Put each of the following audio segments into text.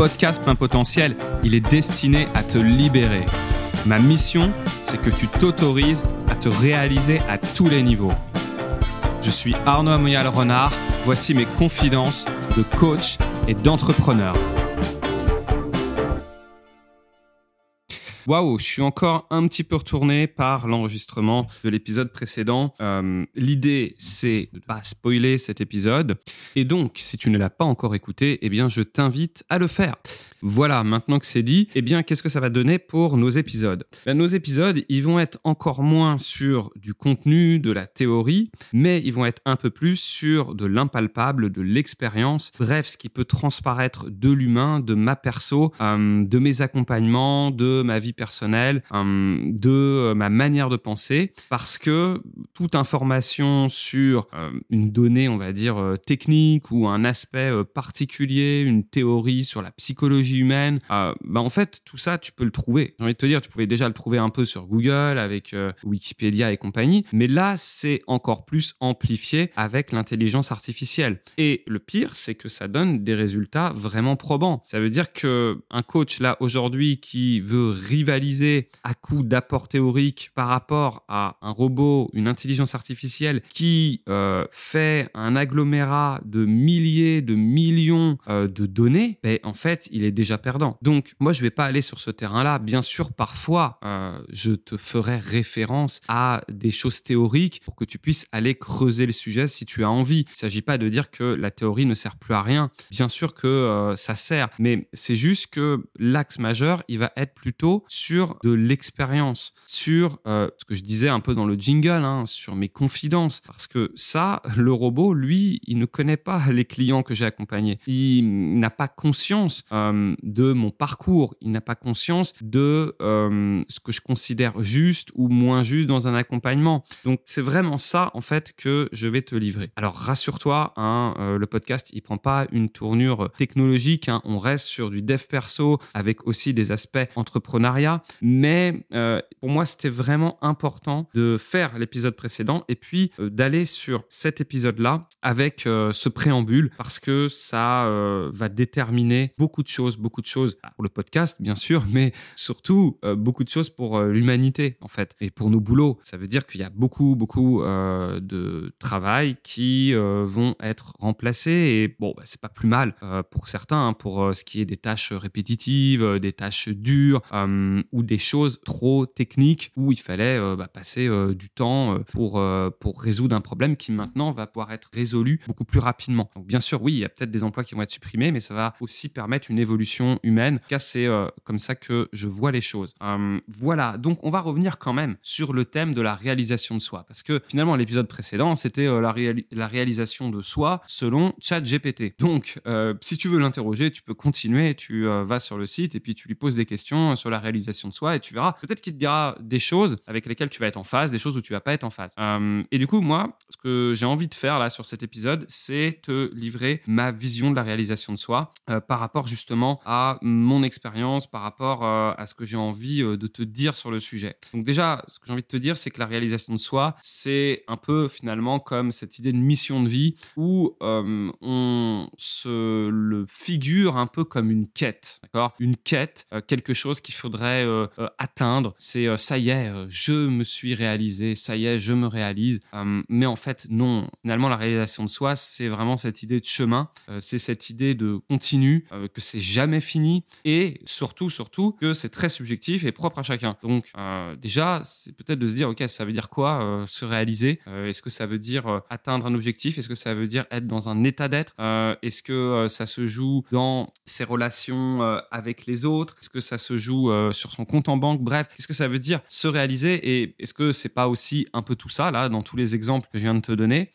podcast Plein Potentiel, il est destiné à te libérer. Ma mission, c'est que tu t'autorises à te réaliser à tous les niveaux. Je suis Arnaud Amoyal Renard, voici mes confidences de coach et d'entrepreneur. Waouh, je suis encore un petit peu retourné par l'enregistrement de l'épisode précédent. Euh, l'idée, c'est de ne pas spoiler cet épisode. Et donc, si tu ne l'as pas encore écouté, eh bien, je t'invite à le faire. Voilà, maintenant que c'est dit, eh bien, qu'est-ce que ça va donner pour nos épisodes? Ben, Nos épisodes, ils vont être encore moins sur du contenu, de la théorie, mais ils vont être un peu plus sur de l'impalpable, de l'expérience, bref, ce qui peut transparaître de l'humain, de ma perso, euh, de mes accompagnements, de ma vie personnelle, euh, de euh, ma manière de penser, parce que toute information sur une donnée, on va dire, technique ou un aspect particulier, une théorie sur la psychologie, humaine. Euh, bah en fait, tout ça, tu peux le trouver. J'ai envie de te dire, tu pouvais déjà le trouver un peu sur Google, avec euh, Wikipédia et compagnie. Mais là, c'est encore plus amplifié avec l'intelligence artificielle. Et le pire, c'est que ça donne des résultats vraiment probants. Ça veut dire que un coach, là, aujourd'hui, qui veut rivaliser à coup d'apports théoriques par rapport à un robot, une intelligence artificielle qui euh, fait un agglomérat de milliers, de millions de données, ben, en fait, il est déjà perdant. Donc, moi, je vais pas aller sur ce terrain-là. Bien sûr, parfois, euh, je te ferai référence à des choses théoriques pour que tu puisses aller creuser le sujet si tu as envie. Il s'agit pas de dire que la théorie ne sert plus à rien. Bien sûr que euh, ça sert, mais c'est juste que l'axe majeur, il va être plutôt sur de l'expérience, sur euh, ce que je disais un peu dans le jingle, hein, sur mes confidences. Parce que ça, le robot, lui, il ne connaît pas les clients que j'ai accompagnés. Il n'a pas conscience de mon parcours, il n'a pas conscience de euh, ce que je considère juste ou moins juste dans un accompagnement. Donc c'est vraiment ça en fait que je vais te livrer. Alors rassure-toi, hein, euh, le podcast il prend pas une tournure technologique, hein. on reste sur du dev perso avec aussi des aspects mais euh, pour moi c'était vraiment important de faire l'épisode précédent et puis d'aller sur cet épisode-là avec ce préambule parce que ça va déterminer beaucoup de choses, beaucoup de choses pour le podcast, bien sûr, mais surtout euh, beaucoup de choses pour euh, l'humanité, en fait, et pour nos boulots. Ça veut dire qu'il y a beaucoup, beaucoup euh, de travail qui vont être remplacés. Et bon, bah, c'est pas plus mal pour certains, hein, pour ce qui est des tâches répétitives, des tâches dures ou des choses trop techniques où il fallait bah, passer du temps pour, pour résoudre un problème qui maintenant va pouvoir être résolu beaucoup plus rapidement. Donc, bien sûr, oui, il y a peut-être des emplois qui vont être supprimés, mais ça va aussi permettre une évolution humaine. En tout cas, c'est euh, comme ça que je vois les choses. Euh, voilà, donc on va revenir quand même sur le thème de la réalisation de soi. Parce que finalement, l'épisode précédent, c'était euh, la, la, réalisation de soi selon ChatGPT. Donc, si tu veux l'interroger, tu peux continuer, tu vas sur le site et puis tu lui poses des questions sur la réalisation de soi et tu verras peut-être qu'il te dira des choses avec lesquelles tu vas être en phase, des choses où tu vas pas être en phase. et du coup, moi, ce que j'ai envie de faire là sur cet épisode, c'est te livrer ma vision de la réalisation de soi par rapport justement à mon expérience, par rapport euh, à ce que j'ai envie euh, de te dire sur le sujet. Donc déjà, ce que j'ai envie de te dire, c'est que la réalisation de soi, c'est un peu finalement comme cette idée de mission de vie où euh, on se le figure un peu comme une quête, d'accord? Une quête, quelque chose qu'il faudrait atteindre. C'est ça y est, je me suis réalisé, ça y est, je me réalise. mais en fait, non. Finalement, la réalisation de soi, c'est vraiment cette idée de chemin, c'est cette idée de continu, que c'est jamais fini et surtout, surtout que c'est très subjectif et propre à chacun. Donc euh, déjà, c'est peut-être de se dire, ok, ça veut dire quoi euh, se réaliser? Euh, Est-ce que ça veut dire atteindre un objectif? Est-ce que ça veut dire être dans un état d'être? Est-ce que ça se joue dans ses relations avec les autres? Est-ce que ça se joue sur son compte en banque Bref, qu'est-ce que ça veut dire se réaliser Et est-ce que c'est pas aussi un peu tout ça là dans tous les exemples que je viens de te donner?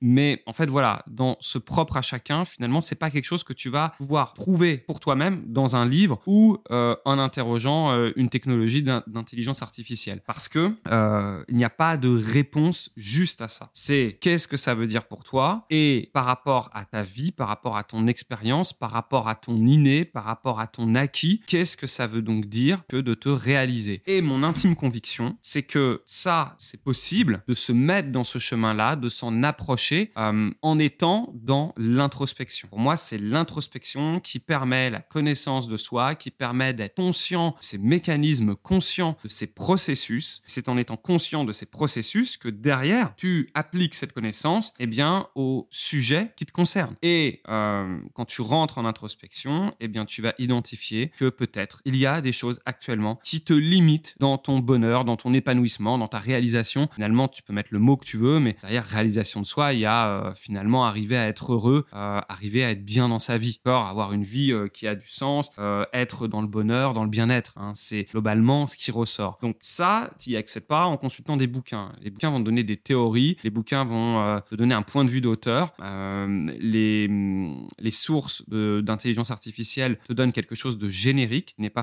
Mais en fait, voilà, dans ce propre à chacun, finalement, c'est pas quelque chose que tu vas pouvoir trouver pour toi-même dans un livre ou euh, en interrogeant euh, une technologie d'intelligence artificielle. Parce que euh, il n'y a pas de réponse juste à ça. C'est qu'est-ce que ça veut dire pour toi et par rapport à ta vie, par rapport à ton expérience, par rapport à ton inné, par rapport à ton acquis, qu'est-ce que ça veut donc dire que de te réaliser. Et mon intime conviction, c'est que ça, c'est possible de se mettre dans ce chemin-là, de s'en approcher euh, en étant dans l'introspection. Pour moi, c'est l'introspection qui permet la connaissance de soi, qui permet d'être conscient de ces mécanismes, conscient de ces processus. C'est en étant conscient de ces processus que derrière, tu appliques cette connaissance eh bien, au sujet qui te concerne. Et euh, quand tu rentres en introspection, eh bien, tu vas identifier que peut-être il y a des choses actuellement qui te limitent dans ton bonheur, dans ton épanouissement, dans ta réalisation. Finalement, tu peux mettre le mot que tu veux, mais derrière réalisation de soi, il y a euh, finalement arriver à être heureux, euh, arriver à être bien dans sa vie, avoir une vie qui a du sens, être dans le bonheur, dans le bien-être. Hein. c'est globalement ce qui ressort. Donc ça, tu n'y accèdes pas en consultant des bouquins. Les bouquins vont te donner des théories, les bouquins vont te donner un point de vue d'auteur, les, les sources d'intelligence artificielle te donnent quelque chose de générique, n'est pas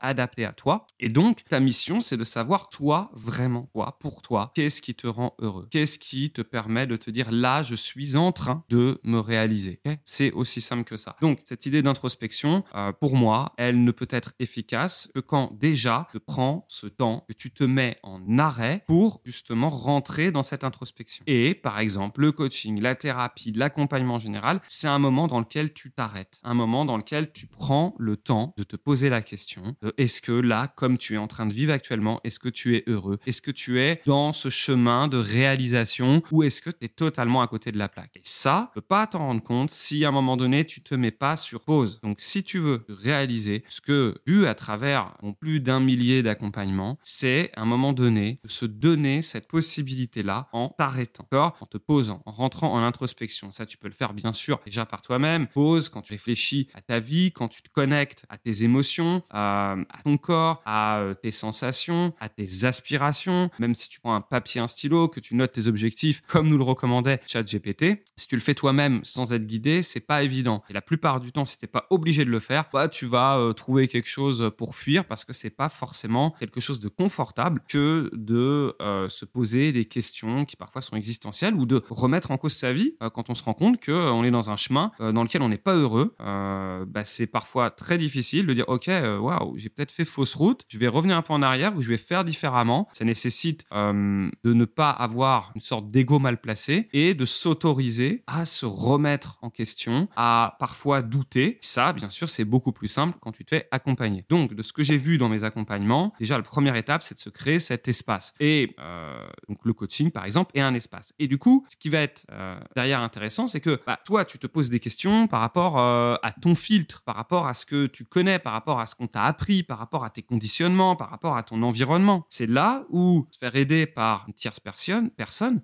adapté à toi. Et donc, ta mission, c'est de savoir, toi, vraiment, toi, pour toi, qu'est-ce qui te rend heureux? Qu'est-ce qui te permet de te dire, là, je suis en train de me réaliser? C'est aussi simple que ça. Donc, cette idée d'introspection, euh, pour moi, elle ne peut être efficace que quand déjà tu prends ce temps, que tu te mets en arrêt pour justement rentrer dans cette introspection. Et par exemple, le coaching, la thérapie, l'accompagnement général, c'est un moment dans lequel tu t'arrêtes, un moment dans lequel tu prends le temps de te poser la question de est-ce que là, comme tu es en train de vivre actuellement, est-ce que tu es heureux? Est-ce que tu es dans ce chemin de réalisation ou est-ce que tu es totalement à côté de la plaque? Et ça, tu peux pas t'en rendre compte si à un moment donné, tu te mets pas sur pause. Donc si tu veux réaliser ce que, vu à travers plus d'un millier d'accompagnements, c'est à un moment donné de se donner cette possibilité-là en t'arrêtant, en te posant, en rentrant en introspection. Ça, tu peux le faire bien sûr déjà par toi-même. Pause quand tu réfléchis à ta vie, quand tu te connectes à tes émotions, à, ton corps, à euh, tes sensations, à tes aspirations. Même si tu prends un papier, un stylo, que tu notes tes objectifs, comme nous le recommandait ChatGPT, si tu le fais toi-même sans être guidé, c'est pas évident. Et la plupart du temps, si t'es pas obligé de le faire, bah, tu vas euh, trouver quelque chose pour fuir parce que c'est pas forcément quelque chose de confortable que de euh, se poser des questions qui parfois sont existentielles ou de remettre en cause sa vie quand on se rend compte qu'on est dans un chemin dans lequel on n'est pas heureux. Bah, c'est parfois très difficile de dire ok, waouh, j'ai peut-être fait fausse route, je vais revenir un peu en arrière ou je vais faire différemment. Ça nécessite de ne pas avoir une sorte d'ego mal placé et de s'autoriser à se remettre en question, à parfois douter. Ça, bien sûr, c'est beaucoup plus simple quand tu te fais accompagner. Donc, de ce que j'ai vu dans mes accompagnements, déjà, la première étape, c'est de se créer cet espace. Et euh, donc, le coaching, par exemple, est un espace. Et du coup, ce qui va être euh, derrière intéressant, c'est que bah, toi, tu te poses des questions par rapport euh, à ton filtre, par rapport à ce que tu connais, par rapport à ce qu'on t'a appris, par rapport à tes conditionnements, par rapport à ton environnement. C'est là où se faire aider par une tierce personne,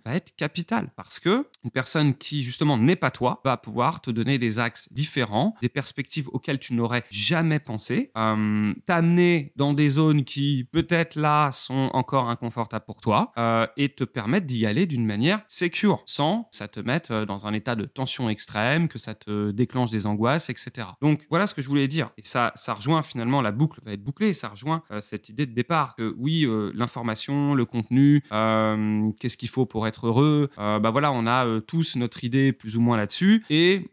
va être capital parce que une personne qui justement n'est pas toi va pouvoir te donner des axes différents, des perspectives auxquelles tu n'aurais jamais pensé, t'amener dans des zones qui peut-être là sont encore inconfortables pour toi euh, et te permettre d'y aller d'une manière secure, sans que ça te mette euh, dans un état de tension extrême, que ça te déclenche des angoisses, etc. Donc voilà ce que je voulais dire. Et ça, ça rejoint finalement, la boucle va être bouclée, ça rejoint euh, cette idée de départ que oui, l'information, le contenu, qu'est-ce qu'il faut pour être heureux, bah voilà, on a tous notre idée plus ou moins là-dessus et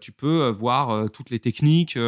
tu peux voir toutes les techniques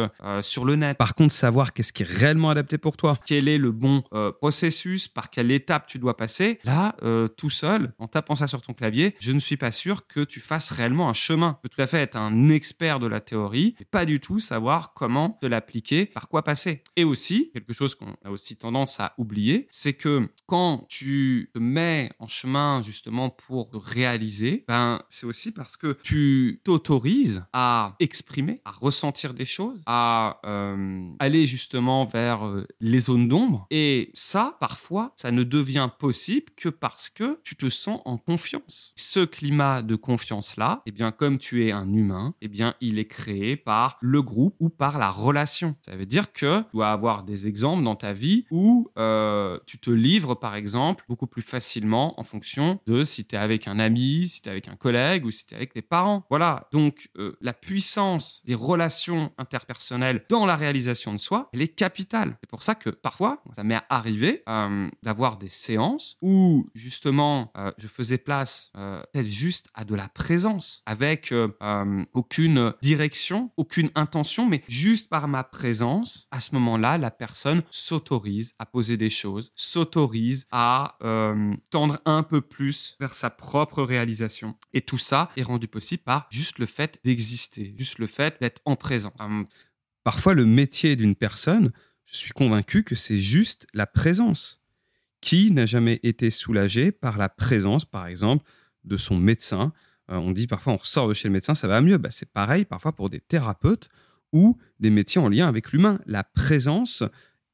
sur le net. Par contre, savoir qu'est-ce qui est réellement adapté pour toi, quel est le bon euh, processus, par quelle étape tu dois passer, là, euh, tout seul, en tapant ça sur ton clavier, je ne suis pas sûr que tu fasses réellement un chemin. Tu peux tout à fait être un expert de la théorie, mais pas du tout savoir comment te l'appliquer, par quoi passer. Et aussi, quelque chose qu'on a aussi tendance à oublier, c'est que quand tu te mets en chemin justement pour réaliser, ben, c'est aussi parce que tu t'autorises à exprimer, à ressentir des choses, à euh, aller justement vers les zones d'ombre. Et ça, parfois, ça ne devient possible que parce que tu te sens en confiance. Ce climat de confiance-là, eh bien, comme tu es un humain, eh bien, il est créé par le groupe ou par la relation. Ça veut dire que tu dois avoir des exemples dans ta vie où euh, tu te livres, par exemple, beaucoup plus facilement en fonction de si tu es avec un ami, si tu es avec un collègue ou si tu es avec tes parents. Voilà. Donc, euh, la puissance des relations interpersonnelles dans la réalisation de soi, elle est capitale. C'est pour ça que parfois, ça m'est arrivé euh, d'avoir des séances où justement euh, je faisais place peut-être juste à de la présence, avec aucune direction, aucune intention, mais juste par ma présence. À ce moment-là, moment-là, la personne s'autorise à poser des choses, s'autorise à euh, tendre un peu plus vers sa propre réalisation. Et tout ça est rendu possible par juste le fait d'exister, juste le fait d'être en présent. Hum, parfois, le métier d'une personne, je suis convaincu que c'est juste la présence. Qui n'a jamais été soulagé par la présence, par exemple, de son médecin euh, On dit parfois on ressort de chez le médecin, ça va mieux. Bah, c'est pareil parfois pour des thérapeutes ou des métiers en lien avec l'humain. La présence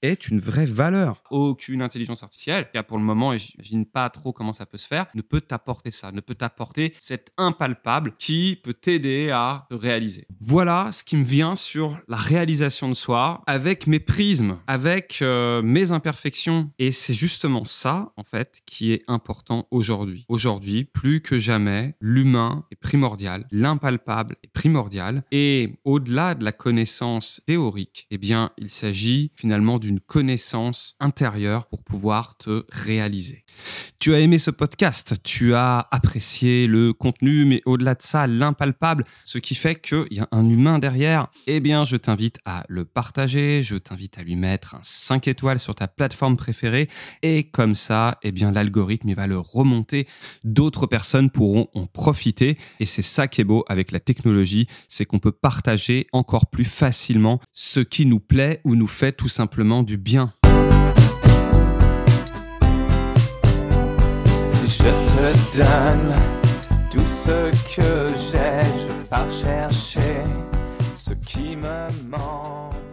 est une vraie valeur. Aucune intelligence artificielle, car pour le moment, et j'imagine pas trop comment ça peut se faire, ne peut t'apporter ça, ne peut t'apporter cet impalpable qui peut t'aider à te réaliser. Voilà ce qui me vient sur la réalisation de soi avec mes prismes, avec euh, mes imperfections. Et c'est justement ça, en fait, qui est important aujourd'hui. Aujourd'hui, plus que jamais, l'humain est primordial, l'impalpable est primordial. Et au-delà de la connaissance théorique, eh bien, il s'agit finalement d'une connaissance intérieure pour pouvoir te réaliser. Tu as aimé ce podcast, tu as apprécié le contenu, mais au-delà de ça, l'impalpable, ce qui fait qu'il y a un humain derrière, eh bien, je t'invite à le partager, je t'invite à lui mettre un 5 étoiles sur ta plateforme préférée, et comme ça, eh bien, l'algorithme, il va le remonter, d'autres personnes pourront en profiter, et c'est ça qui est beau avec la technologie, c'est qu'on peut partager encore plus facilement ce qui nous plaît ou nous fait tout simplement Je te donne tout ce que j'ai, je pars chercher ce qui me manque.